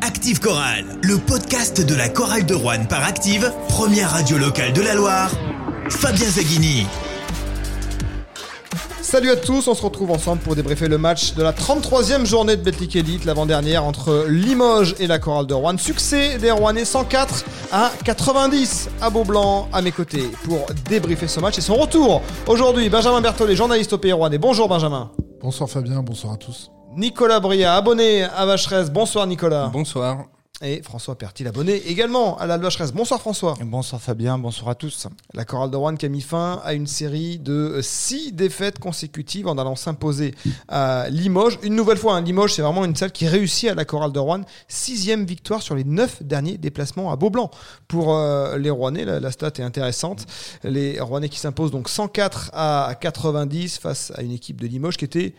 Active Chorale, le podcast de la chorale de Rouen par Active, première radio locale de la Loire. Fabien Zaghini. Salut à tous, on se retrouve ensemble pour débriefer le match de la 33e journée de Betclic Elite, l'avant-dernière entre Limoges et la chorale de Rouen. Succès des Rouennais 104 à 90 à Beaublanc à mes côtés pour débriefer ce match et son retour. Aujourd'hui, Benjamin Berthollet, journaliste au Pays Rouennais. Bonjour Benjamin. Bonsoir Fabien, bonsoir à tous. Nicolas Bria, abonné à Vacheresse. Bonsoir Nicolas. Bonsoir. Et François Pertil, abonné également à la Vacheresse. Bonsoir François. Bonsoir Fabien, bonsoir à tous. La chorale de Rouen qui a mis fin à une série de six défaites consécutives en allant s'imposer à Limoges. Une nouvelle fois, hein, Limoges, c'est vraiment une salle qui réussit à la chorale de Rouen. Sixième victoire sur les neuf derniers déplacements à Beaublanc. Pour euh, les Rouennais, la, la, stat est intéressante. Les Rouennais qui s'imposent donc 104 à 90 face à une équipe de Limoges qui était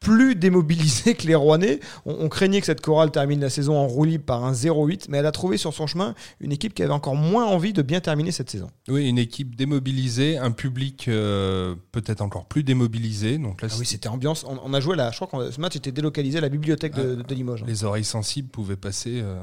plus démobilisée que les Rouennais. On, on, craignait que cette chorale termine la saison en roue libre par un 0-8, mais elle a trouvé sur son chemin une équipe qui avait encore moins envie de bien terminer cette saison. Oui, une équipe démobilisée, un public euh, peut-être encore plus démobilisé. Donc là, ah oui, c'était ambiance. On, on, a joué là, je crois que ce match était délocalisé à la bibliothèque de, de Limoges. Les oreilles sensibles pouvaient passer euh,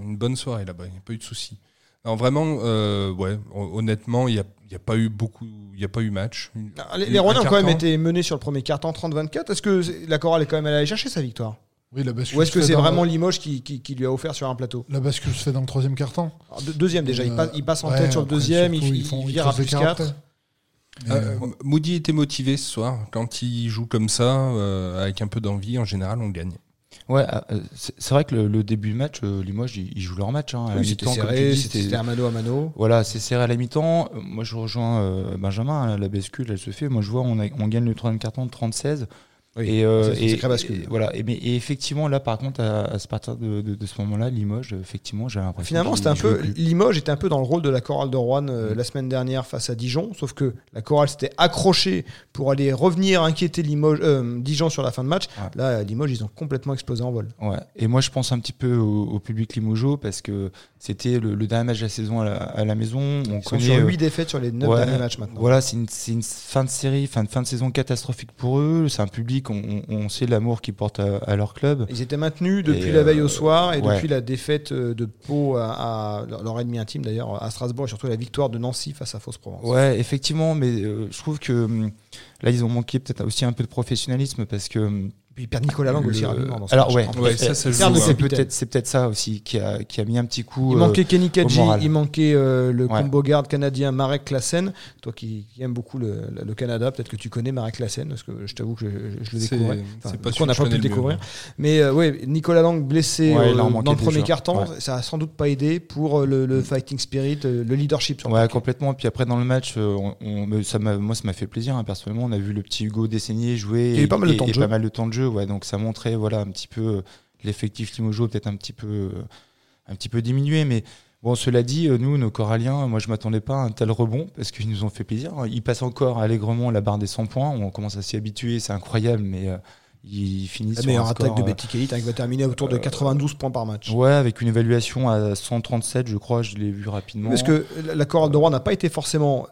une bonne soirée là-bas, il n'y a pas eu de soucis. Alors vraiment, euh, ouais, honnêtement, il n'y a, y a, pas eu beaucoup, il n'y a pas eu match. Ah, les, les Rouennais ont quand même été menés sur le premier quart-temps 30-24. Est-ce que la chorale est quand même allée chercher sa victoire? Oui, la bascule Ou est-ce que c'est vraiment le... Limoges qui, qui, qui, lui a offert sur un plateau? La bascule se fait dans le troisième quart-temps. De, deuxième déjà, euh, il, passe, il, passe, en ouais, tête sur le deuxième, il, ils font, il vire à plus 4. Euh, Moody était motivé ce soir. Quand il joue comme ça, euh, avec un peu d'envie, en général, on gagne. Ouais, c'est vrai que le, le, début du match, euh, Limoges, ils, jouent leur match. Hein, oui, c'était serré, c'était à mano à mano. Voilà, c'est serré à la mi-temps. Moi, je rejoins euh, Benjamin, hein, la bascule, elle se fait. Moi, je vois, on, a, on gagne le troisième carton de 30-16. Oui, et, euh, et, voilà. Et, mais, et effectivement, là, par contre, à, à partir de, de, de ce moment-là, Limoges, effectivement, j'ai l'impression. Finalement, c'était un peu. Limoges était un peu dans le rôle de la chorale de Rouen euh, mmh. la semaine dernière face à Dijon, sauf que la chorale s'était accrochée pour aller revenir inquiéter Limoges, euh, Dijon sur la fin de match. Ouais. Là, Limoges, ils ont complètement explosé en vol. Ouais. Et moi, je pense un petit peu au, au public limogeau parce que c'était le, le, dernier match de la saison à la, à la maison. On Ils connaît, sont sur 8 défaites sur les 9 ouais, derniers matchs maintenant. Voilà, c'est une, une, fin de série, fin de, fin de saison catastrophique pour eux. C'est un public, on, on sait l'amour qu'ils portent à, à, leur club. Ils étaient maintenus depuis et la veille au soir et ouais. depuis la défaite de Pau à, à, leur ennemi intime d'ailleurs à Strasbourg et surtout la victoire de Nancy face à Fausse-Provence. Ouais, effectivement, mais euh, je trouve que là ils ont manqué peut-être aussi un peu de professionnalisme parce que puis il perd Nicolas Lang aussi rapidement. Dans ce Alors match, ouais, ouais ça, ça c'est peut-être c'est peut-être ça aussi qui a qui a mis un petit coup. Il manquait Kenny Kadji, il manquait euh, le ouais. combo garde canadien Marek Klassen. Toi qui, qui aime beaucoup le, le Canada, peut-être que tu connais Marek Klassen parce que je t'avoue que je, je le découvrais. Enfin, pas on n'a pas pu le découvrir. Mais euh, ouais, Nicolas Lang blessé ouais, euh, dans le premier carton, ça a sans doute pas aidé pour le, le fighting spirit, le leadership. Sur ouais, le complètement. Puis après dans le match, on, on, ça moi ça m'a fait plaisir hein, personnellement. On a vu le petit Hugo Desseigné jouer. Il y a eu pas mal de temps de jeu. Ouais. Donc ça montrait voilà un petit peu l'effectif Limoges peut-être un petit peu un petit peu diminué mais bon cela dit nous nos coralliens moi je m'attendais pas à un tel rebond parce qu'ils nous ont fait plaisir ils passent encore allègrement la barre des 100 points on commence à s'y habituer c'est incroyable mais euh, ils finissent la meilleure attaque de Betty Kelly qui va terminer autour de 92 euh, points par match. Ouais, avec une évaluation à 137, je crois, je l'ai vu rapidement. Parce que la chorale de Rouen n'a pas été forcément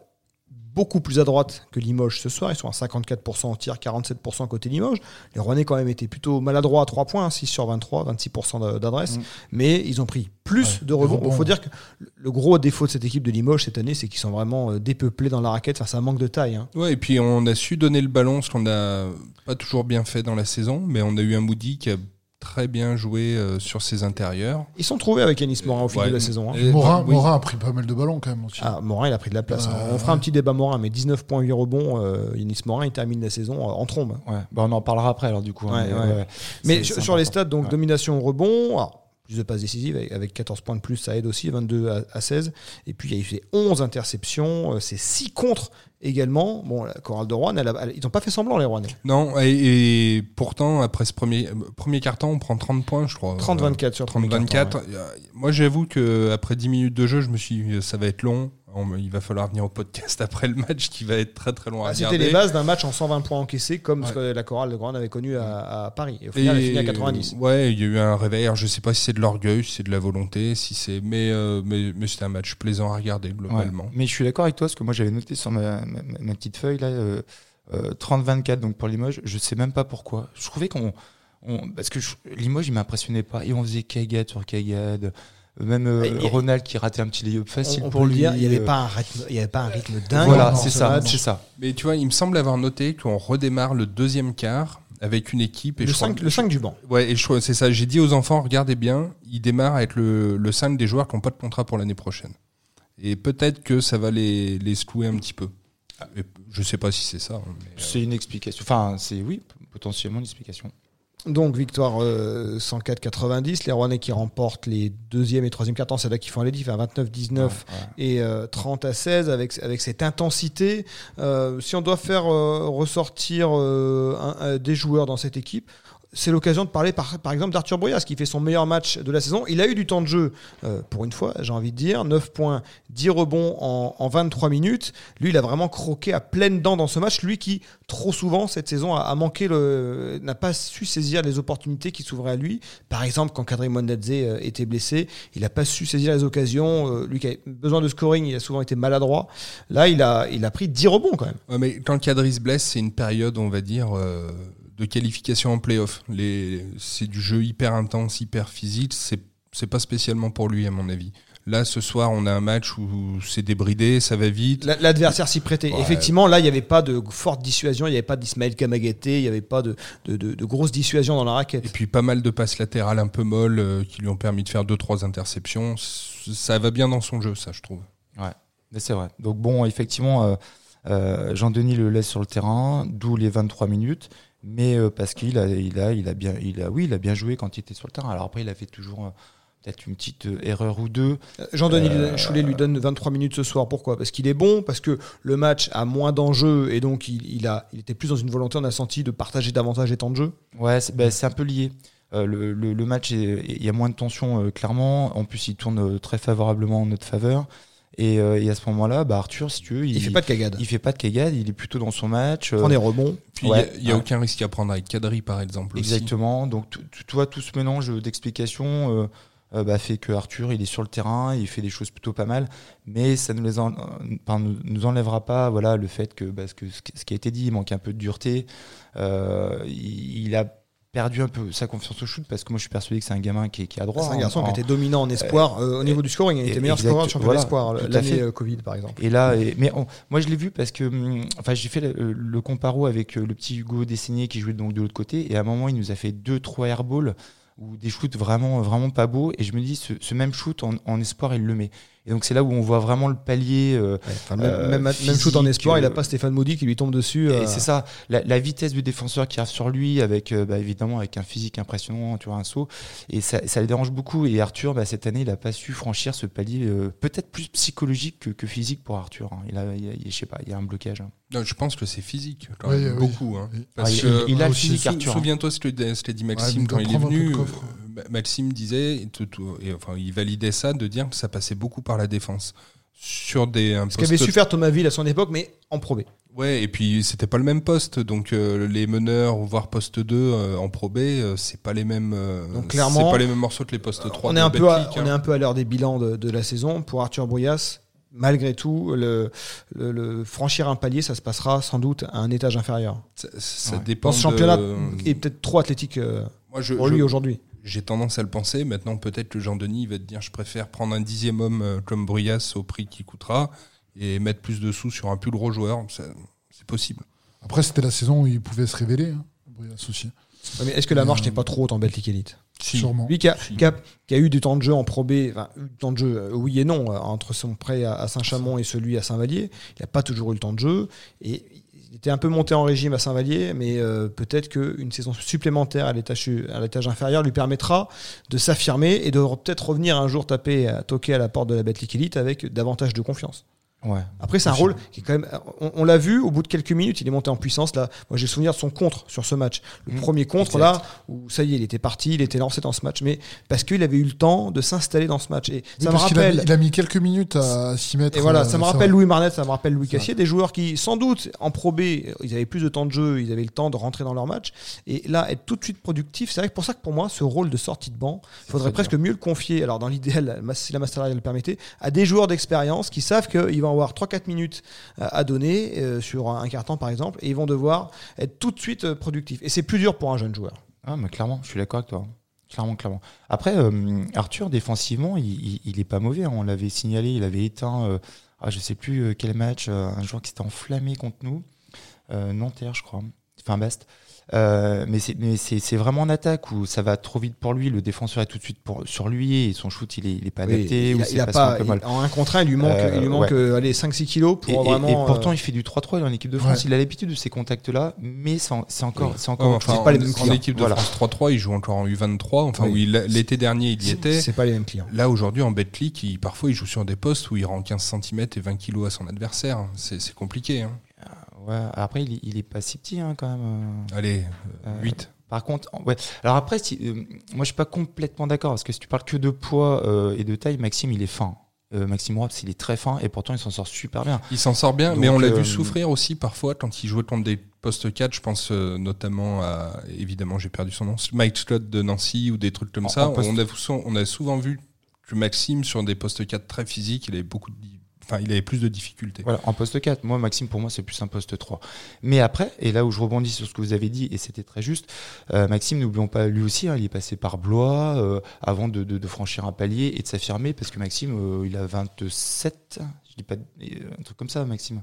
beaucoup plus à droite que Limoges ce soir. Ils sont à 54% en tir, 47% côté Limoges. Les Rouennais, quand même, étaient plutôt maladroits à 3 points, 6 sur 23, 26% d'adresse. Mmh. Mais ils ont pris plus ouais, de rebonds. Il faut dire que le gros défaut de cette équipe de Limoges cette année, c'est qu'ils sont vraiment dépeuplés dans la raquette. Enfin, ça manque de taille. Hein. Ouais, et puis on a su donner le ballon, ce qu'on n'a pas toujours bien fait dans la saison. Mais on a eu un Moody qui a très bien joué euh, sur ses intérieurs. Ils sont trouvés avec Yanis Morin au fil ouais. de la saison. Hein. Morin, oui. Morin, a pris pas mal de ballons quand même aussi. Ah, Morin, il a pris de la place. Euh, on fera un petit débat Morin, mais 19 points, 8 rebonds. Euh, Yanis Morin, il termine la saison en trombe. Ouais. Bah, on en parlera après alors du coup. Ouais, hein, mais, mais sur, sur les stats, donc domination rebond. Alors, plus de passes décisives avec 14 points de plus, ça aide aussi, 22 à, 16. Et puis il y a eu fait 11 interceptions, c'est 6 contre également. Bon, la chorale de Rouen, elle a, elle, ils n'ont pas fait semblant les Rouennais. Non, et, et, pourtant après ce premier premier carton, on prend 30 points, je crois. 30-24 sur 30 24. Ouais. Moi, j'avoue que après 10 minutes de jeu, je me suis dit, ça va être long. Il va falloir venir au podcast après le match qui va être très très long à ah, regarder. C'était les bases d'un match en 120 points encaissés comme ouais. ce que la chorale de Rouen avait connu à, à, Paris. Et au final, et, elle a fini à 90. Ouais, il y a eu un réveil. Alors, je sais pas si c'est de l'orgueil, si c'est de la volonté, si c'est, mais, euh, mais, mais c'était un match plaisant à regarder globalement. Ouais. Mais je suis d'accord avec toi, parce que moi j'avais noté sur ma, ma, ma petite feuille là, euh, euh, 30-24 donc pour Limoges. Je sais même pas pourquoi. Je trouvais qu'on on- parce que je- Limoges, il m'impressionnait pas. Et on faisait cagade sur cagade. Même euh, et- Ronald qui ratait un petit lay-up facile on, on pour peut le lui. dire, il n'y avait euh, pas un rythme, il y avait pas un rythme dingue. Voilà, c'est ce ça, c'est ça. Mais tu vois, il me semble avoir noté qu'on redémarre le deuxième quart avec une équipe. Et Le je crois- 5, le 5 du banc. Ouais, et je crois- c'est ça. J'ai dit aux enfants, regardez bien, il démarre avec le, le 5 des joueurs qui n'ont pas de contrat pour l'année prochaine. Et peut-être que ça va les, les secouer un petit peu. Et je sais pas si c'est ça. hein, euh, C'est une explication. Enfin, c'est oui, potentiellement une explication. Donc victoire euh, 104-90, les Rouennais qui remportent les deuxième et troisième cartons, c'est là qu'ils font les diff à 29-19 Ouais, ouais. et euh, 30 à 16 avec, avec cette intensité. Euh, si on doit faire euh, ressortir euh, un- un- des joueurs dans cette équipe, c'est l'occasion de parler par, exemple d'Arthur Boyas qui fait son meilleur match de la saison. Il a eu du temps de jeu euh, pour une fois, j'ai envie de dire. 9 points, 10 rebonds en, en 23 minutes. Lui, il a vraiment croqué à pleines dents dans ce match. Lui qui, trop souvent, cette saison, a, a manqué n'a pas su saisir les opportunités qui s'ouvraient à lui. Par exemple, quand Kadri Mondadze euh, était blessé, il n'a pas su saisir les occasions. Euh, lui qui avait besoin de scoring, il a souvent été maladroit. Là, il a, il a pris 10 rebonds quand même. Ouais, mais quand Kadri se blesse, c'est une période, on va dire, de qualification en playoff. C'est du jeu hyper intense, hyper physique. C'est, pas spécialement pour lui, à mon avis. Là, ce soir, on a un match où c'est débridé, ça va vite. La- L'adversaire s'y prêtait. Ouais. Effectivement, là, il n'y avait pas de forte dissuasion, il n'y avait pas d'Ismaël Kamagaté, il n'y avait pas de, de, de, de grosse dissuasion dans la Et raquette. puis pas mal de passes latérales un peu molles euh, qui lui ont permis de faire deux trois interceptions. C- Ça va bien dans son jeu, ça, je trouve. Mais c'est vrai. Donc bon, effectivement, euh, euh, Jean-Denis le laisse sur le terrain, d'où les 23 minutes. Mais euh, parce qu'il a, il a, il a bien, il a, oui, il a bien joué quand il était sur le terrain. Alors après, il a fait toujours euh, peut-être une petite euh, erreur ou deux. Jean-Denis Euh, Choulet lui donne 23 minutes ce soir. Pourquoi? Parce qu'il est bon, parce que le match a moins d'enjeux et donc il, il a, il était plus dans une volonté, on a senti, de partager davantage les temps de jeu. Ouais, c'est ben, un peu lié. Euh, le, le- le match, il y a moins de tension, euh, clairement. En plus, il tourne très favorablement en notre faveur. Et, euh, et à ce moment-là, bah, Arthur, si tu veux, il, Il, fait pas de cagade. il fait pas de cagade, il est plutôt dans son match. Il prend euh, des rebonds. Puis il Ouais, n'y a, ouais. aucun risque à prendre avec Kadri, par exemple. aussi. Exactement. Donc, tu tu- tu vois, tout ce mélange d'explications euh, euh, bah, fait que Arthur, il est sur le terrain, il fait des choses plutôt pas mal, mais ça ne les en- enfin, nous, enlèvera pas voilà, le fait que, que ce qui- ce qui a été dit, il manque un peu de dureté. Euh, il, il a perdu un peu sa confiance au shoot parce que moi, je suis persuadé que c'est un gamin qui est, qui à droit. C'est un hein, garçon en- qui était dominant en espoir euh, au niveau du scoring. Il et- était meilleur exact, scoreur du championnat voilà, espoir tout à l'année euh, Covid, par exemple. Et là, et- mais on- moi je l'ai vu parce que, hum, enfin, j'ai fait le, le comparo avec euh, le petit Hugo Dessinier qui jouait donc de l'autre côté, et à un moment il nous a fait deux, trois airballs ou des shoots vraiment, vraiment pas beaux, et je me dis ce, ce même shoot en, en espoir il le met. Et donc c'est là où on voit vraiment le palier. euh, Ouais, enfin, même, Euh, même, même shoot en physique, espoir, il n'a euh, pas Stéphane Maudit qui lui tombe dessus. euh, Et c'est ça, la, la vitesse du défenseur qui arrive sur lui, avec euh, bah, évidemment avec un physique impressionnant, tu vois, un saut, et ça, ça le dérange beaucoup. Et Arthur, bah, cette année, il n'a pas su franchir ce palier, euh, peut-être plus psychologique que, que physique pour Arthur. hein. Il a, il y a- il y a- je sais pas, il y a un blocage. hein. Non, je pense que c'est physique, quand Oui, même, oui. beaucoup. hein. Parce Ah, il- que- il- il a le physique, Sou- Arthur. hein. Souviens-toi ce que je t'ai dit Ouais, Maxime quand il est prendre un peu venu. Ma- Maxime disait, et tout- tout- et enfin, il validait ça de dire que ça passait beaucoup par la défense. Sur des un Ce qu'avait su faire Thomas Ville à son époque, mais en Pro B. Ouais, et puis c'était pas le même poste, donc euh, les meneurs, voire poste 2 euh, en Pro B, euh, c'est pas les mêmes. euh, Donc, clairement, c'est pas les mêmes morceaux que les postes 3. On est, un peu à, on est hein. un peu à l'heure des bilans de, de la saison. Pour Arthur Brouillas, malgré tout, le, le- le franchir un palier, ça se passera sans doute à un étage inférieur. Ça, ça Ouais. dépend. Dans ce championnat de- est peut-être trop athlétique Moi, je, pour je- lui aujourd'hui. J'ai tendance à le penser. Maintenant, peut-être que Jean-Denis va te dire je préfère prendre un dixième homme euh, comme Bruyas au prix qui coûtera et mettre plus de sous sur un plus gros joueur. Ça- C'est possible. Après, c'était la saison où il pouvait se révéler, hein, Brias aussi. Ouais, Mais est-ce que la marche Euh, n'est pas trop haute en Belgique Elite Si. Sûrement. Lui qui a, Si. qui, a, qui a eu du temps de jeu en Pro B, enfin, eu du temps de jeu, euh, oui et non, entre son prêt à, à Saint-Chamond et celui à Saint-Vallier, il n'a pas toujours eu le temps de jeu. Et il était un peu monté en régime à Saint-Vallier, mais euh, peut-être qu'une saison supplémentaire à l'étage, inférieur lui permettra de s'affirmer et de re- peut-être revenir un jour taper, à, toquer à la porte de la Betclic Elite avec davantage de confiance. Ouais. Après, c'est un rôle qui est quand même. On, on l'a vu au bout de quelques minutes, il est monté en puissance. Là, moi, j'ai le souvenir de son contre sur ce match. Le Mmh, premier contre exact. là, où ça y est, il était parti, il était lancé dans ce match, mais parce qu'il avait eu le temps de s'installer dans ce match. Et Oui, ça me a, rappelle. mis- il a mis quelques minutes à s'y mettre. Et voilà, euh, ça me rappelle Louis Marnet, ça me rappelle Louis. Cassier, des joueurs qui, sans doute, en Pro B, ils avaient plus de temps de jeu, ils avaient le temps de rentrer dans leur match. Et là, être tout de suite productif, c'est vrai que pour ça que pour moi, ce rôle de sortie de banc, il faudrait presque mieux le confier, alors dans l'idéal, si la Master le permettait, à des joueurs d'expérience qui savent qu'ils vont avoir 3-4 minutes à à donner euh, sur un carton par exemple, et ils vont devoir être tout de suite euh, productifs. Et c'est plus dur pour un jeune joueur. Ah, mais clairement, je suis d'accord avec toi. Clairement, clairement. Après, euh, Arthur, défensivement, il, il, il est pas mauvais. hein. On l'avait signalé, il avait éteint, euh, ah, je sais plus euh, quel match, euh, un joueur qui s'était enflammé contre nous. Euh, Nanterre, je crois. Enfin, Bast. Euh, mais c'est mais c'est c'est vraiment en attaque où ça va trop vite pour lui? Le défenseur est tout de suite pour, sur lui et son shoot, il est, il est pas Oui, adapté. il ou il a pas, sont pas mal. il- en un contre un, il lui manque, Euh, il lui manque ouais. euh, allez, 5-6 kilos pour Et, vraiment. et pourtant, euh, il fait du 3-3 dans l'équipe de France. Ouais. Il a l'habitude de ces contacts-là, mais c'est en- c'est encore, c'est encore enfin, pas les en- mêmes en clients. équipe de Voilà. France 3-3, il joue encore en U23. Enfin, Oui. où il- l'été dernier, il y était. c'est pas les mêmes clients. Là, aujourd'hui, en Betclic, il, parfois, il joue sur des postes où il rend 15 cm et 20 kg à son adversaire. C'est c'est compliqué. Hein. Ouais, après, il, il est pas si petit hein, quand même. euh. Allez, Euh, 8. Par contre, ouais. Alors après, si, euh, moi je suis pas complètement d'accord parce que si tu parles que de poids euh, et de taille, Maxime il est fin. Euh, Maxime Rops il est très fin et pourtant il s'en sort super bien. Il s'en sort bien, Donc, mais on l'a euh, vu souffrir aussi parfois quand il jouait contre des postes 4. Je pense euh, notamment à, évidemment, j'ai perdu son nom, Mike Scott de Nancy ou des trucs comme En- ça. en On, a, on a souvent vu que Maxime, sur des postes 4 très physiques, il avait beaucoup de, enfin, il avait plus de difficultés. Voilà, en poste 4. Moi, Maxime, pour moi, c'est plus un poste 3. Mais après, et là où je rebondis sur ce que vous avez dit, et c'était très juste, euh, Maxime, n'oublions pas, lui aussi, hein, il est passé par Blois euh, avant de, de- de franchir un palier et de s'affirmer, parce que Maxime, euh, il a 27, je dis pas, euh, un truc comme ça, Maxime.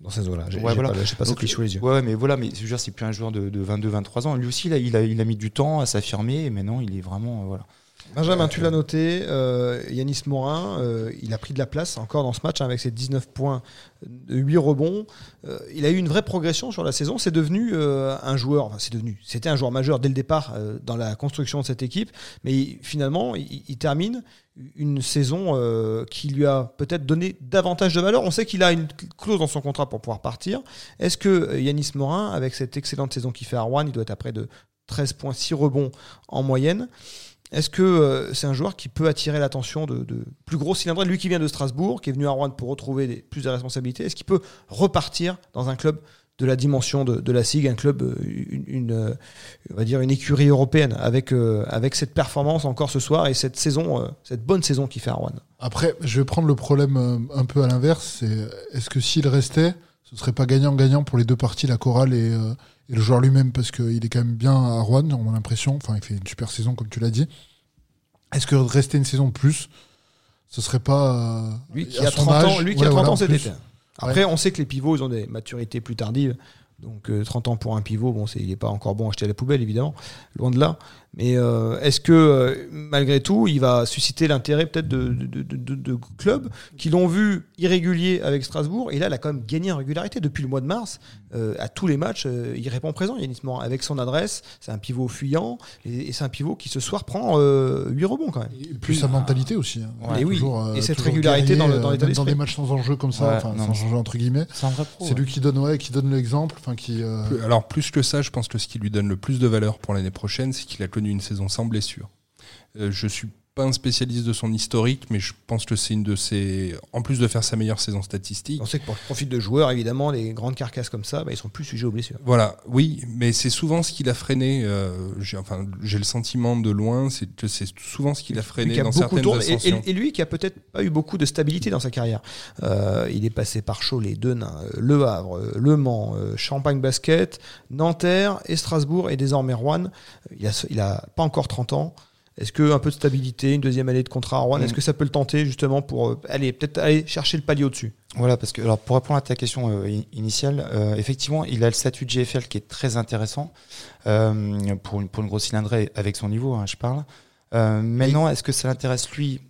Dans ces eaux-là. J'ai voilà. pas, pas ça Donc, sous les yeux. Ouais, mais voilà, mais je veux dire, c'est plus un joueur de, de 22-23 ans. Lui aussi, il a, il, a, il a mis du temps à s'affirmer, et maintenant, il est vraiment, euh, voilà. Benjamin, tu l'as noté, euh, Yanis Morin, euh, il a pris de la place encore dans ce match hein, avec ses 19 points, euh, 8 rebonds. Euh, il a eu une vraie progression sur la saison. C'est devenu un joueur, c'est devenu, c'était un joueur majeur dès le départ dans la construction de cette équipe. Mais finalement, il, termine une saison qui lui a peut-être donné davantage de valeur. On sait qu'il a une clause dans son contrat pour pouvoir partir. Est-ce que Yanis Morin, avec cette excellente saison qu'il fait à Rouen, il doit être à près de 13 points, 6 rebonds en moyenne est-ce que euh, c'est un joueur qui peut attirer l'attention de, plus gros cylindres Lui qui vient de Strasbourg, qui est venu à Rouen pour retrouver plus de responsabilités, est-ce qu'il peut repartir dans un club de la dimension de, la SIG, un club, euh, une, euh, on va dire une écurie européenne, avec, cette performance encore ce soir et cette saison, cette bonne saison qu'il fait à Rouen? Après, je vais prendre le problème un peu à l'inverse. Est-ce que s'il restait, ce serait pas gagnant-gagnant pour les deux parties, la chorale et, euh, et le joueur lui-même, parce qu'il est quand même bien à Rouen, on a l'impression. Enfin, il fait une super saison, comme tu l'as dit. Est-ce que rester une saison de plus, ce serait pas. euh, Lui qui a son 30 ans, lui qui ouais, a 30 voilà, ans cet plus. été. Après, on sait que les pivots, ils ont des maturités plus tardives. Donc euh, 30 ans pour un pivot, bon, c'est, il n'est pas encore bon à jeter à la poubelle, évidemment, loin de là. Mais euh, est-ce que, euh, malgré tout, il va susciter l'intérêt peut-être de, de, de- de- de clubs qui l'ont vu irrégulier avec Strasbourg Et là, il a quand même gagné en régularité depuis le mois de mars. Euh, à tous les matchs, euh, il répond présent, Yanis Morin, avec son adresse. C'est un pivot fuyant. Et, et c'est un pivot qui, ce soir, prend euh, 8 rebonds quand même. Et puis sa mentalité aussi. hein. Ouais, Et oui, Toujours, euh, et cette régularité dans le- dans dans des matchs sans enjeu comme ça, Ouais, enfin non, sans enjeu entre guillemets. C'est un vrai pro. C'est lui qui donne, ouais, qui donne l'exemple, enfin qui. euh, Plus- Alors plus que ça, je pense que ce qui lui donne le plus de valeur pour l'année prochaine, c'est qu'il a connu une saison sans blessure. Euh, je suis pas un spécialiste de son historique, mais je pense que c'est une de ses. En plus de faire sa meilleure saison statistique. On sait que pour le profit de joueurs, évidemment, les grandes carcasses comme ça, bah, ils sont plus sujets aux blessures. Voilà, oui, mais c'est souvent ce qui l'a freiné. euh, j'ai, enfin, j'ai le sentiment de loin, c'est que c'est souvent ce qui l'a freiné dans certaines tourné, et- et, et lui qui a peut-être pas eu beaucoup de stabilité dans sa carrière. Euh, il est passé par Cholet, Denain, euh, Le Havre, euh, Le Mans, euh, Champagne Basket, Nanterre et Strasbourg et désormais Rouen. Il a, il a pas encore 30 ans. Est-ce que un peu de stabilité, une deuxième année de contrat à Rouen, Mm. est-ce que ça peut le tenter justement pour euh, aller peut-être aller chercher le palier au-dessus? Voilà, parce que alors pour répondre à ta question euh, in- initiale, euh, effectivement, il a le statut de GFL qui est très intéressant euh, pour, une, pour une grosse cylindrée avec son niveau, hein, je parle. Maintenant, est-ce que ça l'intéresse lui?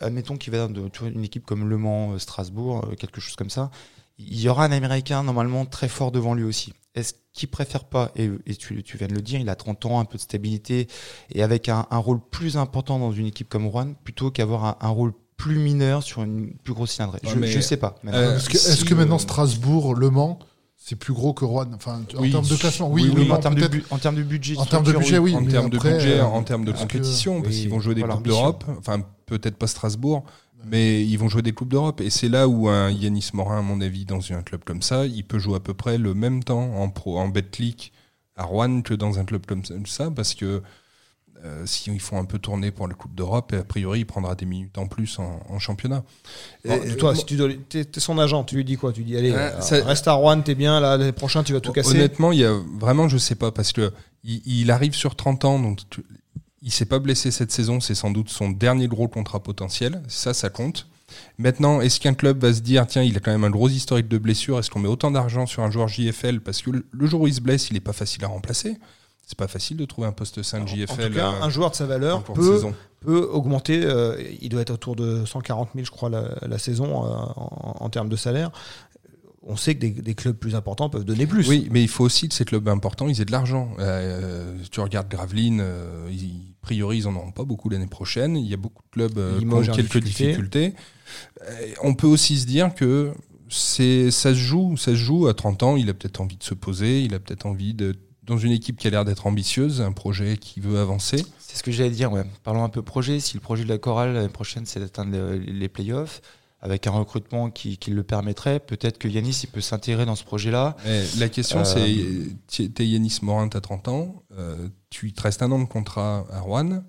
Admettons qu'il va dans une équipe comme Le Mans, Strasbourg, quelque chose comme ça. Il y aura un Américain normalement très fort devant lui aussi. Est-ce qu'il préfère pas, et, et tu, tu viens de le dire, il a 30 ans, un peu de stabilité, et avec un, un rôle plus important dans une équipe comme Rouen, plutôt qu'avoir un, un rôle plus mineur sur une plus grosse cylindrée Ouais, Je, je sais pas. Euh, Est-ce que, si, est-ce que maintenant euh, Strasbourg, Le Mans, c'est plus gros que Rouen? Enfin, en termes de classement, oui, Oui, oui, Mans en, termes de peut-être. bu- en termes de budget. En termes de budget, oui. en termes de budget, euh, en termes de compétition, parce qu'ils vont jouer des voilà, coupes d'Europe, enfin peut-être pas Strasbourg, mais ils vont jouer des coupes d'Europe. Et c'est là où un Yanis Morin, à mon avis, dans un club comme ça, il peut jouer à peu près le même temps en pro, en Betclic à Rouen que dans un club comme ça, parce que euh, s'ils font un peu tourner pour la Coupe d'Europe, a priori, il prendra des minutes en plus en, en championnat. Bon, Et, Toi, euh, si tu dois- t'es, t'es son agent, tu lui dis quoi? Tu lui dis allez, euh, ça- reste à Rouen, t'es bien, là, l'année prochaine tu vas tout casser. Honnêtement, il y a vraiment, je sais pas, parce que il, il arrive sur 30 ans, donc tu- il s'est pas blessé cette saison, c'est sans doute son dernier gros contrat potentiel. Ça, ça compte. Maintenant, est-ce qu'un club va se dire, tiens, il a quand même un gros historique de blessure, est-ce qu'on met autant d'argent sur un joueur JFL Parce que le- jour où il se blesse, il est pas facile à remplacer. C'est pas facile de trouver un poste 5 En JFL. tout cas, euh, un joueur de sa en valeur peut, peut augmenter. euh, il doit être autour de 140 000, je crois, la, la saison euh, en, en termes de salaire. On sait que des, des clubs plus importants peuvent donner plus. Oui, mais il faut aussi que ces clubs importants, ils aient de l'argent. Euh, tu regardes Gravelines, euh, ils, a priori, ils en auront pas beaucoup l'année prochaine. Il y a beaucoup de clubs euh, qui ont quelques difficulté. difficultés. On peut aussi se dire que c'est, ça se joue, ça se joue à 30 ans. Il a peut-être envie de se poser, il a peut-être envie de, dans une équipe qui a l'air d'être ambitieuse, un projet qui veut avancer. C'est ce que j'allais dire, ouais. Parlons un peu projet. Si le projet de la chorale l'année prochaine, c'est d'atteindre le- les playoffs, avec un recrutement qui, qui le permettrait, peut-être que Yanis il peut s'intégrer dans ce projet-là. Et la question, Euh, c'est, t'es Yanis Morin, t'as 30 ans, euh, tu te restes un an de contrat à Rouen,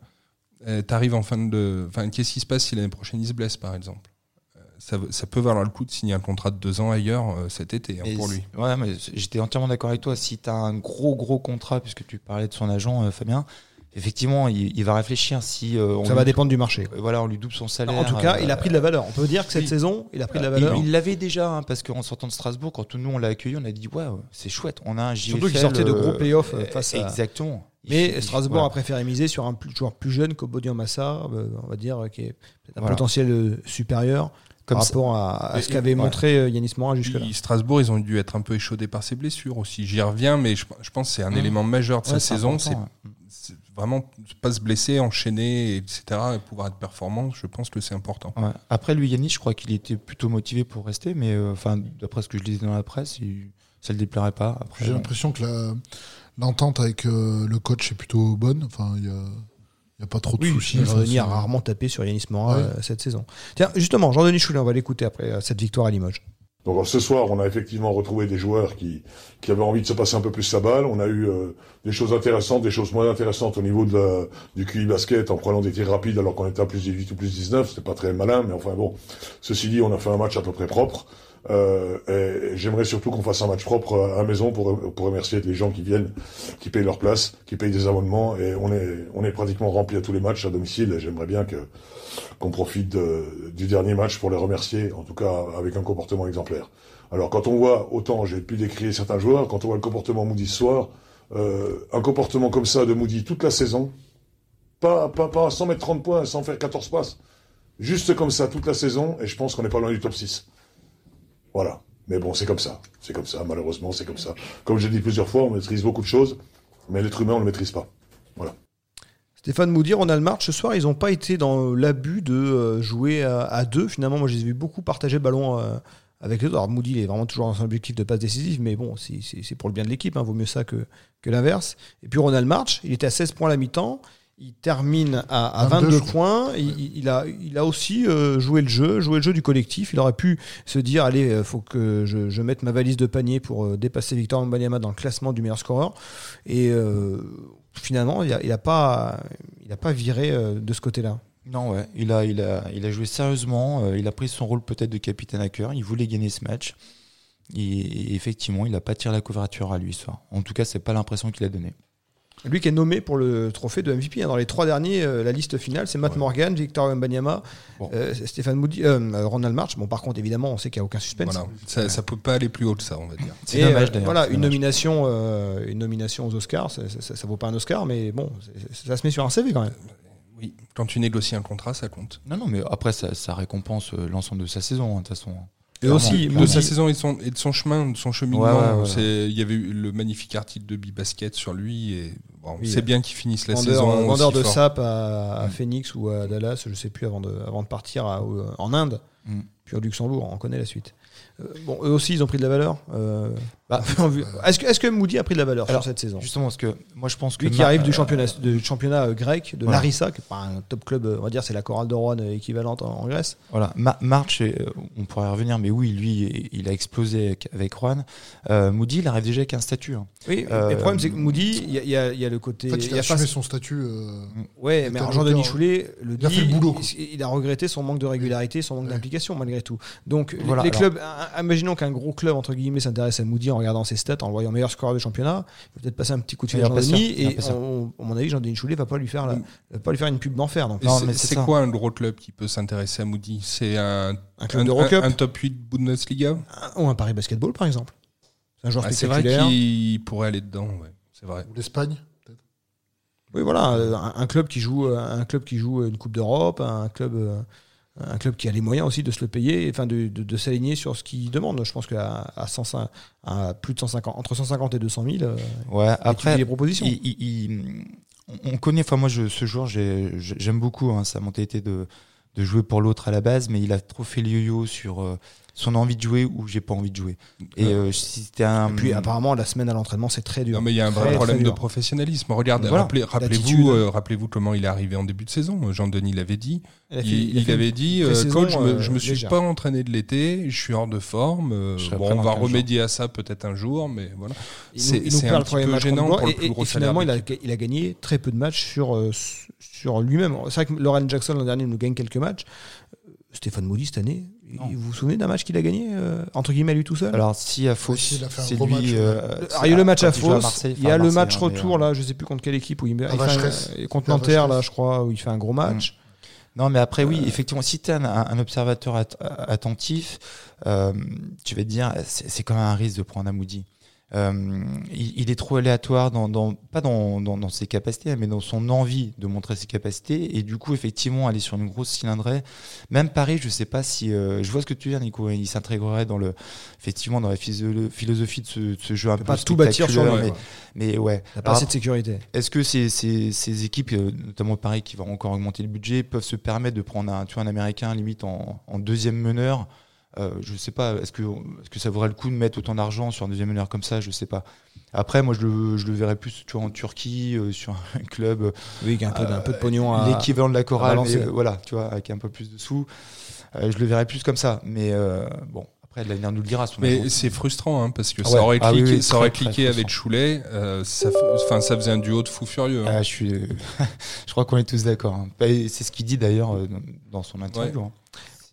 euh, t'arrives en fin de... Enfin, qu'est-ce qui se passe si l'année prochaine il se blesse, par exemple? Euh, ça, ça peut valoir le coup de signer un contrat de deux ans ailleurs euh, cet été hein, pour lui. Ouais, mais j'étais entièrement d'accord avec toi. Si tu as un gros, gros contrat, puisque tu parlais de son agent, euh, Fabien, effectivement, il, il va réfléchir si euh, on, Ça lui, va dépendre du marché. euh, voilà, on lui double son salaire. En tout cas, euh, il a pris de la valeur. On peut dire que cette oui. saison, il a pris de la valeur. Il l'avait déjà, hein, parce qu'en sortant de Strasbourg, quand nous on l'a accueilli, on a dit ouais, c'est chouette. On a un JFL, Surtout qu'il sortait de gros playoffs euh, face à. Exactement. Mais Strasbourg voilà. a préféré miser sur un plus- joueur plus jeune qu'Obodian Massa, on va dire, qui est peut-être un Voilà. potentiel supérieur Comme par ça- rapport à, à ce qu'avait ouais. montré euh, Yanis Morin jusque-là. Puis, Strasbourg, ils ont dû être un peu échaudés par ses blessures aussi. J'y reviens, mais je, je pense que c'est un Mmh. élément majeur de Ouais, sa saison. important, C'est ouais. vraiment pas se blesser, enchaîner, etc. et pouvoir être performant. Je pense que c'est important. Ouais. Après, lui, Yanis, je crois qu'il était plutôt motivé pour rester, mais euh, enfin, d'après ce que je lisais dans la presse, il- ça le déplairait pas. J'ai bon. l'impression que l'entente avec euh, le coach est plutôt bonne. Enfin, il y a, il y a pas trop de Oui, soucis. Jean-Denis a rarement tapé sur Yanis Morin Ouais. euh, cette saison. Tiens, justement, Jean-Denis Choulet, on va l'écouter après euh, cette victoire à Limoges. Donc alors, ce soir, on a effectivement retrouvé des joueurs qui, qui avaient envie de se passer un peu plus la balle. On a eu euh, des choses intéressantes, des choses moins intéressantes au niveau de la, du QI basket en prenant des tirs rapides alors qu'on était à plus 18 ou plus 19. C'était pas très malin, mais enfin bon. Ceci dit, on a fait un match à peu près propre. Euh, j'aimerais surtout qu'on fasse un match propre à la maison pour, pour remercier les gens qui viennent, qui payent leur place, qui payent des abonnements. Et on est, on est pratiquement rempli à tous les matchs à domicile. J'aimerais bien qu'on profite du dernier match pour les remercier, en tout cas avec un comportement exemplaire. Alors quand on voit, autant j'ai pu décrire certains joueurs, quand on voit le comportement Moody ce soir, euh, un comportement comme ça de Moody toute la saison, pas, pas, pas sans mettre 30 points, sans faire 14 passes, juste comme ça toute la saison, et je pense qu'on n'est pas loin du top 6. Voilà. Mais bon, c'est comme ça. C'est comme ça, malheureusement, c'est comme ça. Comme j'ai dit plusieurs fois, on maîtrise beaucoup de choses, mais l'être humain, on ne le maîtrise pas. Stéphane Moody, Ronald March, ce soir, ils n'ont pas été dans l'abus de euh, jouer à, deux. Finalement, moi, je les ai vus beaucoup partager le ballon euh, avec les autres. Alors, Moody, il est vraiment toujours dans son objectif de passe décisive, mais bon, c'est pour le bien de l'équipe. hein. Vaut mieux ça que, que l'inverse. Et puis, Ronald March, il était à 16 points à la mi-temps. Il termine à, à 22, 22 je crois. points. Il, il- il a, il a aussi euh, joué le jeu, joué le jeu du collectif. Il aurait pu se dire allez, il faut que je, je mette ma valise de panier pour euh, dépasser Victor Mbanyama dans le classement du meilleur scoreur. Et euh, finalement, il n'a il a pas, il a pas viré euh, de ce côté-là. Non, ouais, il a, il a, il a joué sérieusement. euh, il a pris son rôle peut-être de capitaine à cœur. Il voulait gagner ce match. Et, et effectivement, il n'a pas tiré la couverture à lui ce soir. En tout cas, c'est pas l'impression qu'il a donné. Lui qui est nommé pour le trophée de MVP. hein. Dans les trois derniers, euh, la liste finale, c'est Matt Morgan, Victor Mbanyama, Bon. euh, Stéphane Moody, euh, Ronald March. Bon, par contre, évidemment, on sait qu'il n'y a aucun suspense. Voilà. Ça, ça peut pas aller plus haut que ça, on va dire. C'est dommage d'ailleurs. Voilà, une dommage. nomination, euh, une nomination aux Oscars, ça, ça, ça vaut pas un Oscar, mais bon, ça se met sur un CV quand même. Oui, quand tu négocies un contrat, ça compte. Non, non, mais après, ça, ça récompense l'ensemble de sa saison, hein, de toute façon. Et aussi, de sa saison et de son, et de son chemin, de son cheminement. Ouais, ouais, Il y avait eu le magnifique article de Bibasket sur lui. Et bon, Oui, c'est bien qu'il finisse la vendeur, saison. vendeur aussi de fort. sap à, à Mm. Phoenix ou à Dallas, je sais plus, avant de, avant de partir à- en Inde, Mm. puis au Luxembourg, on connaît la suite. Euh, bon, eux aussi, ils ont pris de la valeur. euh, Bah, vue- Est-ce que, est-ce que Moody a pris de la valeur Alors, sur cette saison? Justement, parce que moi, je pense que. Lui qui arrive du euh, championnat, du championnat euh, grec, de Voilà. Larissa, qui n'est pas un top club, euh, on va dire, c'est la chorale de Rouen euh, équivalente en, en Grèce. Voilà, Ma- March, euh, on pourrait y revenir, mais oui, lui, il a explosé avec. Euh, Moody, il arrive déjà avec un statut. hein. Oui, Euh, le problème, c'est que Moody, il y, a- y a- y a le côté. En fait, il a a son statut. euh, Ouais, mais Jean-Denis. Choulet le Il a dit, fait le boulot, il, il a regretté son manque de régularité, son manque Ouais. d'implication. malgré tout. Donc les- Voilà, les alors- clubs, imaginons qu'un gros club entre guillemets s'intéresse à Moody en regardant ses stats, en le voyant meilleur scoreur de championnat, il va peut-être passer un petit coup de fil à Jean-Denis et on- à mon avis Jean-Denis Choulet va pas lui faire la- va pas lui faire une pub d'enfer. Donc Et Non, c'est- mais c'est c'est ça. quoi un gros club qui peut s'intéresser à Moody? C'est un, un club un, d'Eurocup un- un top 8 Bundesliga? Un- ou un Paris Basketball par exemple. C'est un joueur Ah, C'est vrai qu'il pourrait aller dedans, ouais. c'est vrai. Ou l'Espagne Oui, voilà, un, un club qui joue, un club qui joue une Coupe d'Europe, un club, euh, un club qui a les moyens aussi de se le payer, enfin de, de, de s'aligner sur ce qu'il demande. Je pense qu'à à 105 à plus de 150, entre 150 et 200 000, euh, Ouais, après, les propositions. il- il- il- on connaît, enfin moi je, ce joueur j'ai- j'aime beaucoup hein, sa mentalité de, de jouer pour l'autre à la base, mais il a trop fait le yo-yo sur euh, son envie de jouer ou j'ai pas envie de jouer. Et euh, si c'était un. Et puis apparemment, la semaine à l'entraînement, c'est très dur. Non, mais il y a un vrai très problème de professionnalisme. Regardez, Voilà, rappelez, d'attitude. rappelez-vous, euh, rappelez-vous comment il est arrivé en début de saison. Jean-Denis l'avait dit. Il a fait- Il, il a il fait avait une dit, euh, coach, je me, je me euh, suis pas entraîné de l'été, je suis hors de forme. euh, bon, on va 15 jours. remédier à ça peut-être un jour, mais voilà. Il C'est- nous- il nous c'est perd un petit peu gênant pour le plus gros finalement, il a, a gagné très peu de matchs sur, euh, sur lui-même. C'est vrai que Lauren Jackson l'an dernier nous gagne quelques matchs. Stéphane Moody cette année, Non. vous vous souvenez d'un match qu'il a gagné euh, entre guillemets lui tout seul? Alors si à Fos, si, il a fait un c'est gros lui. match, euh, il y a le match à Fos, il y a le match retour euh, là, je sais plus contre quelle équipe où il, il fait un- Vacheresse. euh, contre Nanterre là, je crois, où il fait un gros match. Non, mais après, oui, Euh, effectivement, si tu es un, un observateur at- attentif, euh, tu vas te dire, c'est c'est quand même un risque de prendre un Moody. Euh, il, il est trop aléatoire, dans, dans, pas dans, dans, dans ses capacités, mais dans son envie de montrer ses capacités. Et du coup, effectivement, aller sur une grosse cylindrée. Même Paris, je sais pas si. euh, je vois ce que tu veux dire, Nico. Il s'intégrerait dans le, effectivement, dans la philosophie de ce, de ce jeu un peu pas tout bâtir sur mais, mais ouais. Il a pas Alors, assez de sécurité. est-ce que ces, ces, ces équipes, euh, notamment Paris, qui vont encore augmenter le budget, peuvent se permettre de prendre un, tu vois, un Américain limite en, en deuxième meneur euh, Je sais pas. Est-ce que, est-ce que ça vaudrait le coup de mettre autant d'argent sur un deuxième meneur comme ça? Je sais pas. Après, moi, je le, je le verrais plus tu vois, en Turquie, euh, sur un club, euh, Oui, il y a un peu, d'un peu de pognon à. l'équivalent de la chorale, mais, euh, voilà, tu vois, avec un peu plus de sous. Euh, je le verrais plus comme ça. Mais euh, bon, après, l'avenir nous le dira. Mais c'est frustrant hein, parce que Ah ça aurait Ah oui, cliqué, oui, ça aurait très, très cliqué avec. Choulet. euh, ça, enfin, ça faisait un duo de fou furieux. hein. Ah, je suis, je crois qu'on est tous d'accord. hein. Et C'est ce qu'il dit d'ailleurs euh, dans son interview. hein.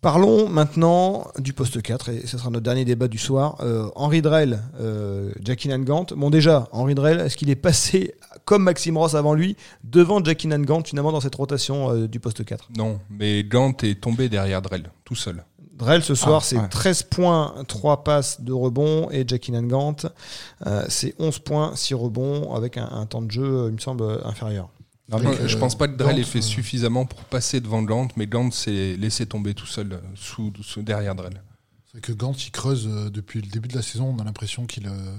Parlons maintenant du poste 4, et ce sera notre dernier débat du soir. Euh, Henri Drell, euh, Jackie Nangant. Bon, déjà, Henri Drell, est-ce qu'il est passé, comme Maxime Ross avant lui, devant Jackie Nangant, finalement, dans cette rotation euh, du poste 4 Non, mais Gant est tombé derrière Drell, tout seul. Drell, ce soir, Ah, c'est ouais. 13 points, 3 passes de rebond, et Jackie Nangant, euh, c'est 11 points, 6 rebonds, avec un, un temps de jeu, il me semble, inférieur. Non, mais je pense pas que Drell ait fait euh, suffisamment pour passer devant Gant, mais Gant s'est laissé tomber tout seul euh, sous, sous- derrière Drell. C'est que Gant, il creuse euh, depuis le début de la saison. On a l'impression qu'il. euh,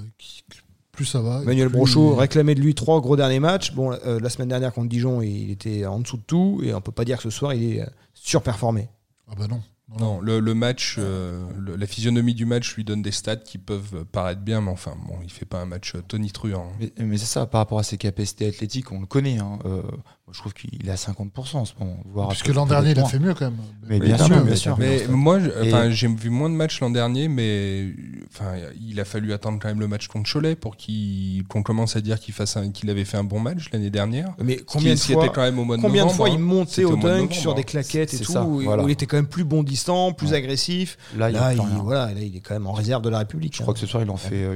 plus ça va. Manuel Brochot il- réclamait de lui trois gros derniers matchs. Bon, euh, la semaine dernière contre Dijon, il était en dessous de tout, et on peut pas dire que ce soir, il est surperformé. Ah bah non. Non, le, match, euh, la physionomie du match lui donne des stats qui peuvent paraître bien, mais enfin, bon, il fait pas un match euh, tonitruant. mais, mais c'est ça, par rapport à ses capacités athlétiques, on le connaît. hein. Euh, je trouve qu'il est à 50% en ce moment. Voire Puisque l'an dernier, il a fait mieux quand même. Mais bien sûr, bien sûr. Mais moi, Et- j'ai vu moins de matchs l'an dernier, mais enfin, il a fallu attendre quand même le match contre Cholet pour qu'on commence à dire qu'il qu'il avait fait un bon match l'année dernière. Mais combien qui- de fois était quand même au mois de Combien de fois hein. il montait C'était au dunk novembre, sur hein. des claquettes et tout, ça, où, voilà. où il était quand même plus bon distant, plus Ouais. agressif. Là, il Là, voilà, là, il est quand même en réserve de la République. Je crois que ce soir, il en fait,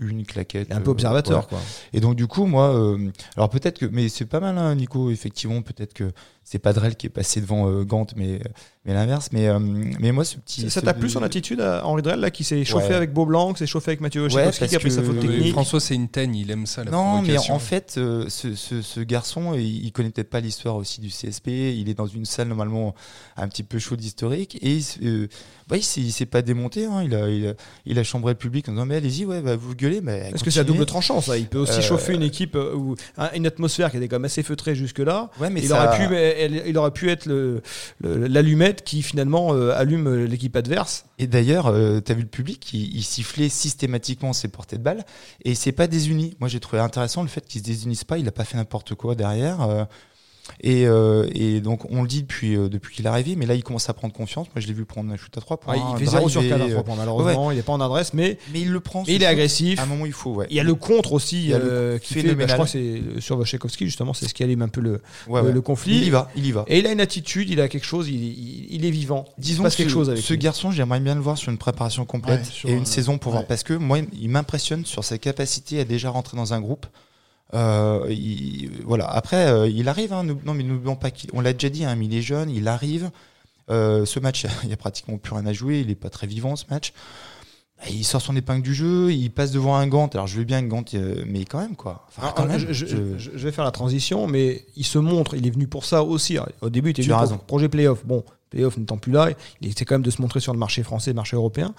une claquette. un peu euh, observateur. Quoi. Et donc, du coup, moi, euh, alors peut-être que, mais c'est pas mal, hein, Nico, effectivement, peut-être que c'est pas Drell qui est passé devant euh, Gant, mais, mais l'inverse. Mais, euh, mais moi, ce petit. Ça- t'a plu son attitude à Henri Drell, là, qui s'est chauffé Ouais. avec Beau Blanc, qui s'est chauffé avec Mathieu Ouais, parce qui a pris sa faute technique François, c'est une teigne, il aime ça, la Non, mais en fait, euh, ce, ce, ce garçon, il, il connaît peut-être pas l'histoire aussi du CSP. Il est dans une salle normalement un petit peu chaude historique et euh, bah, il s'est il s'est pas démonté. Hein. Il, a, il, a, il a chambré le public en disant mais allez-y, ouais, bah, vous gueulez. Mais Est-ce que c'est à double tranchant, ça Il peut aussi Euh, chauffer une équipe euh, ou un- une atmosphère qui était quand même assez feutrée jusque-là. Ouais, mais il, ça- aurait pu, elle- il aurait pu être le- qui finalement euh, allume l'équipe adverse. Et d'ailleurs, euh, t'as vu le public, il, sifflait systématiquement ses portées de balles et il s'est pas désuni. Moi, j'ai trouvé intéressant le fait qu'il se désunisse pas. Il a pas fait n'importe quoi derrière. Euh, Et, euh, et donc, on le dit depuis, euh, depuis qu'il est arrivé, mais là, il commence à prendre confiance. Moi, je l'ai vu prendre un shoot à 3 points. Ah, il fait un 0 sur drive 4 et, à 3 points, malheureusement. Il n'est pas en adresse, mais, Mais il le prend. mais il est agressif. À un moment, il faut, ouais. Il y a le contre aussi Il y a le euh, qui fait, bah, je crois que c'est sur Wachekowski justement, c'est ce qui allume un peu le, Ouais, le- ouais. conflit. Il y va, il y va. Et il a une attitude, il a quelque chose, il, il- il est vivant. il Disons passe que quelque ce, chose avec ce lui. garçon, j'aimerais bien le voir sur une préparation complète Ouais, sur, et une euh, saison pour voir. ouais. Parce que moi, il m'impressionne sur sa capacité à déjà rentrer dans un groupe. Euh, il- voilà. Après, euh, il arrive. Hein, nous- non, mais n'oublions pas qu'on l'a déjà dit. Hein, mais il est jeune, il arrive. Euh, ce match, il y a pratiquement plus rien à jouer. Il est pas très vivant ce match. Et Il sort son épingle du jeu, il passe devant un Gant. Alors je veux bien un Gant, mais quand même quoi. Enfin, Ah, quand ah, même, je, je- je- je- je vais faire la transition, mais il se montre, il est venu pour ça aussi. Au début, il était Tu venu as pour projet playoff. Bon, playoff n'étant plus là, il était quand même de se montrer sur le marché français, le marché européen.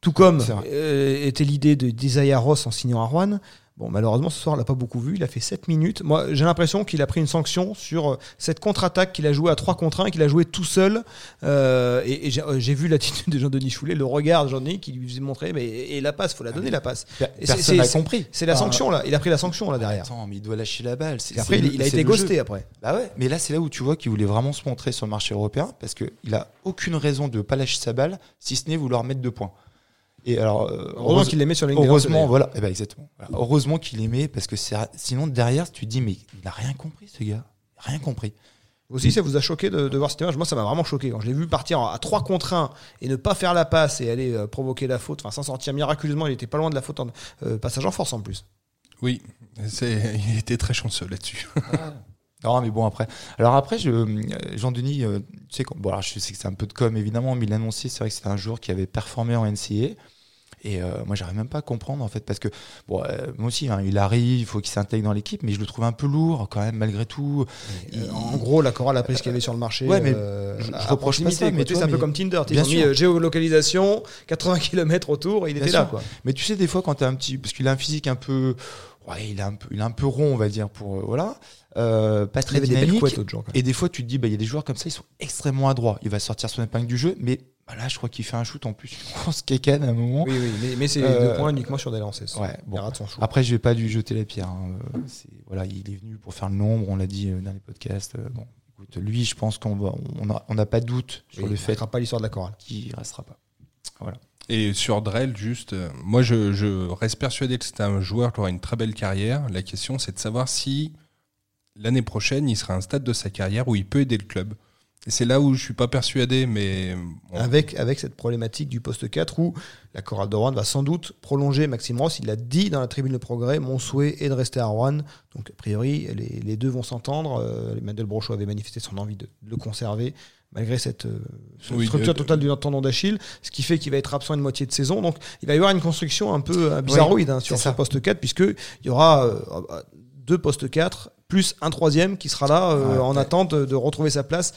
Tout comme euh, était l'idée de d'Isaiah Ross en signant à Rouen. Bon, malheureusement, ce soir, on l'a pas beaucoup vu. Il a fait 7 minutes. Moi, j'ai l'impression qu'il a pris une sanction sur euh, cette contre-attaque qu'il a joué à 3 contre 1, qu'il a joué tout seul. Euh, et et j'ai euh, j'ai vu l'attitude de Jean-Denis Choulet, le regard de Jean-Denis qui lui faisait montrer, mais et la passe, faut la donner, la passe. Et c'est- personne n'a c'est- compris. C'est la Ah, sanction, là. Il a pris la sanction, là, derrière. Attends, mais il doit lâcher la balle. Et après, il, a été ghosté après. Bah ouais, mais là c'est là où tu vois qu'il voulait vraiment se montrer sur le marché européen parce qu'il a aucune raison de pas lâcher sa balle si ce n'est vouloir mettre deux points. Et alors, euh, Heureusement heureuse- qu'il les met sur la ligne des heureusement, voilà, eh ben, exactement. Voilà. Heureusement qu'il les met parce que sinon derrière tu te dis mais il a rien compris ce gars, rien compris. Aussi, ça vous a choqué de, de voir cette image? Moi, ça m'a vraiment choqué. Quand je l'ai vu partir à 3 contre 1 et ne pas faire la passe et aller euh, provoquer la faute, enfin s'en sortir miraculeusement, il était pas loin de la faute en euh, passage en force en plus. Oui, il était très chanceux là-dessus. Non mais bon après. Alors après je Jean-Denis, euh, tu sais bon alors je sais que c'est un peu de com évidemment, mais il annoncé c'est vrai que c'était un joueur qui avait performé en NCA. Et euh, moi, j'arrive même pas à comprendre en fait, parce que bon, euh, moi aussi, hein, il arrive, il faut qu'il s'intègre dans l'équipe, mais je le trouve un peu lourd quand même, malgré tout. Euh, Il- en gros, la chorale a pris ce qu'il y avait sur le marché. Ouais, mais euh, je- reproche pas ça, mais Tu sais, toi, c'est un peu comme Tinder. Bien mis sûr. euh, géolocalisation, 80 km autour, et il Bien était sûr. là. Quoi. Mais tu sais, des fois, quand tu un petit. Parce qu'il a un physique un peu. Ouais, il est un peu, il est un peu rond, on va dire, pour. voilà. Euh, pas Il très des dynamique. même. Et des fois, tu te dis, bah, il y a des joueurs comme ça, ils sont extrêmement adroits. Il va sortir son épingle du jeu, mais bah, là, je crois qu'il fait un shoot en plus. On se kékane à un moment. Oui, oui, mais, mais c'est Euh, deux points uniquement sur des lancers. Ouais, Il bon. Après, je vais pas lui jeter la pierre. hein. Euh, c'est- Voilà, il est venu pour faire le nombre, on l'a dit euh, dans les podcasts. Euh, Bon, écoute, lui, je pense qu'on va, on a, on n'a pas de doute sur Oui, le il fait ne pas l'histoire de la chorale. qu'il restera pas. Et sur Drell, juste, euh, moi je, je reste persuadé que c'est un joueur qui aura une très belle carrière. La question c'est de savoir si l'année prochaine il sera à un stade de sa carrière où il peut aider le club. Et c'est là où je suis pas persuadé, mais bon, avec, avec cette problématique du poste 4 où la chorale de Rouen va sans doute prolonger Maxime Ross. Il l'a dit dans la tribune de progrès, mon souhait est de rester à Rouen. Donc a priori, les, les deux vont s'entendre. Euh, Emmanuel Brochot avait manifesté son envie de, de le conserver malgré cette euh, Oui, structure euh, totale du tendon d'Achille, ce qui fait qu'il va être absent une moitié de saison. Donc il va y avoir une construction un peu euh, bizarroïde hein, sur ce poste 4 puisqu'il y aura euh, euh, deux postes 4 plus un troisième qui sera là euh, Ouais, en ouais. attente de, retrouver sa place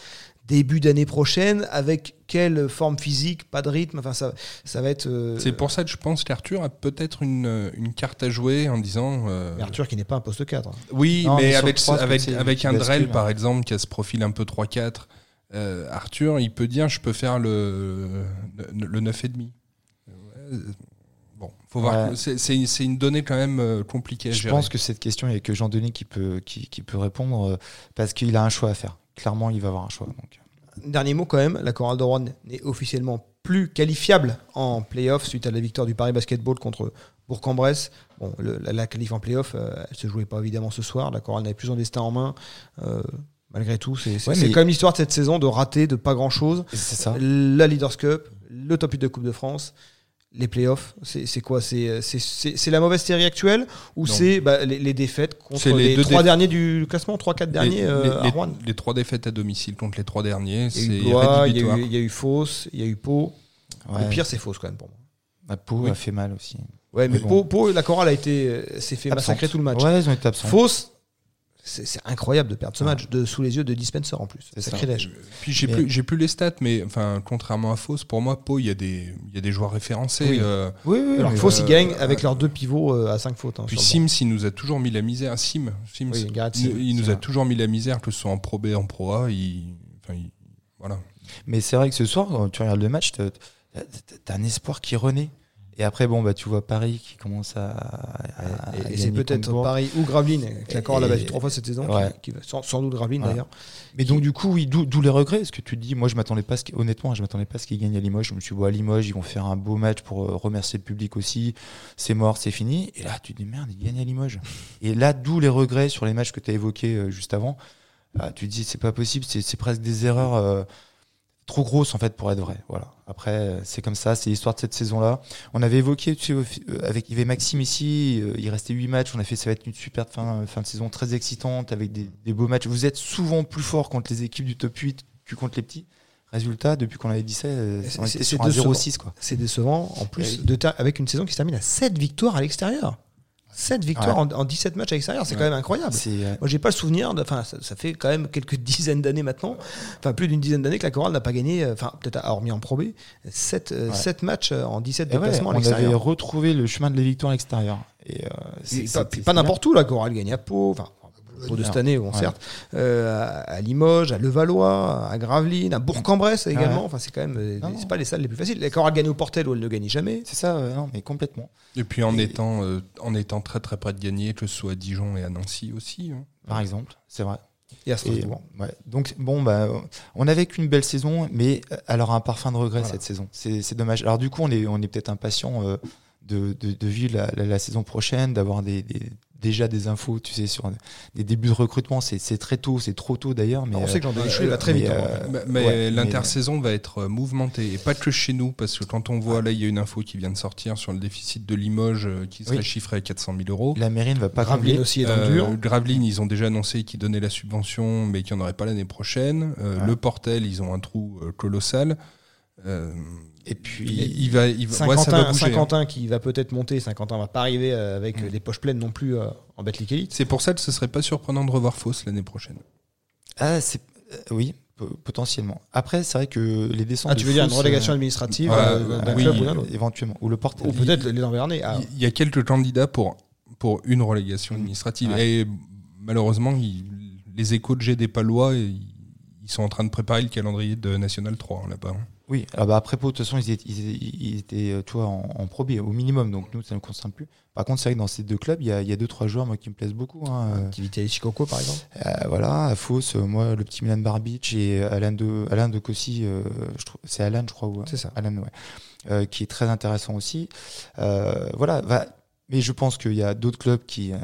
début d'année prochaine avec quelle forme physique, pas de rythme, enfin ça, ça va être. euh, c'est pour ça que je pense qu'Arthur a peut-être une, une carte à jouer en disant. euh, Arthur qui n'est pas un poste 4. hein. Oui, Non, mais avec, avec, avec un Drell, hein. par exemple, qui a ce profil un peu 3-4, euh, Arthur, il peut dire je peux faire le, le, le 9,5. Faut voir. Ouais. C'est- une donnée quand même euh, compliquée à Je gérer. pense que cette question, il n'y a que Jean-Denis qui peut, qui, qui peut répondre euh, parce qu'il a un choix à faire. Clairement, il va avoir un choix. Donc. Dernier mot quand même, la chorale de Rouen n'est officiellement plus qualifiable en playoff suite à la victoire du Paris Basketball contre Bourg-en-Bresse. Bon, le- la, la qualif en playoff, euh, elle se jouait pas évidemment ce soir. La chorale n'avait plus son destin en main. Euh, malgré tout, c'est Ouais, mais- quand même l'histoire de cette saison de rater de pas grand chose. C'est ça. La Leaders Cup, le top 8 de Coupe de France, les playoffs, c'est quoi? C'est c'est- la mauvaise série actuelle ou c'est bah, les, les défaites contre les les, deux trois derniers du classement, 3-4 derniers les, euh, les- à les- Rouen les trois défaites à domicile contre les trois derniers, Il y a c'est eu Blois, il y, a eu- il y a eu Fausse, il y a eu Pau. Ouais. Le pire, c'est Fausse quand même pour moi. La peau Oui. a fait mal aussi. Ouais, mais bon. Pau, Pau, la chorale a été, euh, s'est fait Absente. massacrer tout le match. Ouais, ils ont été absents. Fausse, c'est c'est incroyable de perdre ce Ouais. match de, sous les yeux de Dispenser en plus. C'est. Sacrilège. Puis j'ai Mais- plus, j'ai plus les stats, mais enfin, contrairement à Fausse, pour moi, Pau, il y a des, il y a des joueurs référencés. Oui. euh, Oui, oui. Alors Fausse, euh, ils gagnent avec leurs deux pivots euh, à 5 fautes. hein, puis. Sims, il nous a toujours mis la misère. Sim, Sims, Oui, il, nous a vrai. toujours mis la misère, que ce soit en Pro B, en Pro A. Il, enfin, il- voilà. Mais c'est vrai que ce soir, quand tu regardes le match, t'as un espoir qui renaît. Et après, bon, bah, tu vois Paris qui commence à. à- Et- à et, c'est peut-être. Paris ou Gravelines, Corolle a battu trois fois cette saison, qui- Ouais. qui, sans, sans doute Gravelines d'ailleurs. Mais donc, du coup, oui, d'où les regrets. Parce que tu te dis, moi, je m'attendais pas, ce honnêtement, je m'attendais pas à ce qu'ils gagnent à Limoges. Je me suis dit, bon, à Limoges, ils vont faire un beau match pour euh, remercier le public aussi. C'est mort, c'est fini. Et là, tu te dis, merde, ils gagnent à Limoges. Et là, d'où les regrets sur les matchs que tu as évoqués euh, juste avant. Ah, tu te dis, c'est pas possible, c'est c'est presque des erreurs euh, trop grosses, en fait, pour être vraies. Voilà. Après, euh, c'est comme ça, c'est l'histoire de cette saison-là. On avait évoqué, tu sais, euh, avec Yves et Maxime ici, euh, il restait 8 matchs. On a fait, ça va être une super fin, fin de saison très excitante avec des, des beaux matchs. Vous êtes souvent plus fort contre les équipes du top 8 que contre les petits. Résultat, depuis qu'on avait dit ça, C'est- on c'est- était c'est sur un décevant. 0-6, quoi. C'est décevant, en Eh plus, oui. de avec une saison qui se termine à 7 victoires à l'extérieur. 7 victoires en, en 17 matchs à l'extérieur, c'est quand même incroyable. Euh, Moi, j'ai pas le souvenir, de- enfin, ça, ça fait quand même quelques dizaines d'années maintenant, enfin, plus d'une dizaine d'années que la Chorale n'a pas gagné, euh, enfin, peut-être hormis en Pro B, 7, Ouais. matchs euh, en 17 eh ouais, déplacements à on avait l'extérieur. retrouvé le chemin de la victoire à l'extérieur. Et, euh, pas, n'importe où, la Chorale gagne à Pau, enfin, Pau de cette année, bon, Ouais. certes, euh, à, à Limoges, à Levallois, à Gravelines, à Bourg-en-Bresse également, Ouais. enfin, c'est quand même, euh, non. c'est pas les salles les plus faciles. La Chorale gagne au Portel où elle ne gagne jamais. C'est ça, euh, non, mais complètement. Et puis en Et- étant, euh, en étant très très près de gagner, que ce soit à Dijon et à Nancy aussi. hein. Par exemple, c'est vrai. Et à Et, Strasbourg. ouais. Donc bon, bah, on avait qu'une belle saison, mais elle aura un parfum de regret Voilà. cette saison. C'est c'est dommage. Alors du coup, on est, on est peut-être impatient euh, de, de, de vivre la, la, la saison prochaine, d'avoir des, des- déjà des infos, tu sais, sur des débuts de recrutement. C'est très tôt, c'est trop tôt d'ailleurs. Mais on euh, sait que euh, va très mais, vite. hein. euh, Mais, mais ouais, l'intersaison va être euh, mouvementée et pas que chez nous parce que quand on voit Ah. là il y a une info qui vient de sortir sur le déficit de Limoges qui serait Oui. chiffré à 400 000 euros. la mairie ne va pas Gravelines combler. aussi est dans le Euh, dur. Gravelines, ils ont déjà annoncé qu'ils donnaient la subvention, mais qu'il n'y en aurait pas l'année prochaine. Euh, Ouais. Le Portel, ils ont un trou colossal. Euh, Et puis, il, il va, il va, ouais, Saint-Quentin, ça va bouger. hein. Saint-Quentin qui va peut-être monter. Saint-Quentin va pas arriver euh, avec Mm. euh, des poches pleines non plus euh, en Betclic Elite. C'est pour ça que ce serait pas surprenant de revoir Fausse l'année prochaine. ah, c'est euh, oui, po- potentiellement. Après, c'est vrai que les descentes. Ah, tu veux dire une relégation administrative Ouais, euh, d'un oui, club ou d'un autre éventuellement, ou le. Ou peut-être les Envernais. Ah, Il y a quelques candidats pour, pour une relégation administrative. Ouais. Et malheureusement, il- les échos de GD Palois, ils, sont en train de préparer le calendrier de National 3 hein, là-bas. Oui, ah bah après, Pau, de toute façon, ils étaient, ils étaient, ils étaient, euh, tu vois, en, en Pro B au minimum, donc nous, ça ne nous concerne plus. Par contre, c'est vrai que dans ces deux clubs, il y a, il y a deux, trois joueurs moi, qui me plaisent beaucoup. Hein. Euh, Activité Chicoco par exemple. euh, voilà, à Fos, moi, le petit Milan Barbic et Alain de, Alain de Cossy, euh, c'est Alain, je crois. ou- C'est ça. Alan, ouais. Euh, qui est très intéressant aussi. Euh, voilà, va- mais je pense qu'il y a d'autres clubs qui euh,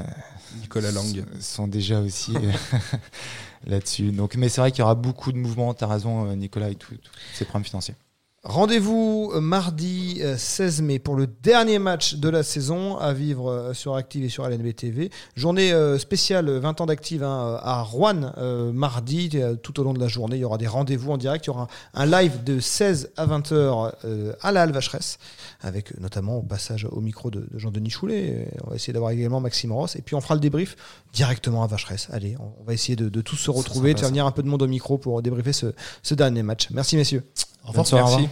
Nicolas Lang. sont déjà aussi là-dessus. Donc, mais c'est vrai qu'il y aura beaucoup de mouvements. T'as raison, euh, Nicolas, avec tous ces problèmes financiers. Rendez-vous euh, mardi euh, 16 mai pour le dernier match de la saison à vivre euh, sur Active et sur LNB TV. Journée euh, spéciale euh, 20 ans d'Active hein, à Rouen euh, mardi. Euh, Tout au long de la journée, il y aura des rendez-vous en direct. Il y aura un live de 16 à 20 heures euh, à la Halle Vacheresse avec euh, notamment au passage au micro de, de Jean-Denis Choulet. Euh, On va essayer d'avoir également Maxime Ross et puis on fera le débrief directement à Vacheresse. Allez, on on va essayer de, de tous se retrouver, de faire venir un peu de monde au micro pour débriefer ce, ce dernier match. Merci messieurs. Revoir. Au revoir. Merci.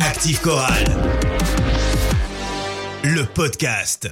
Active Chorale. Le podcast.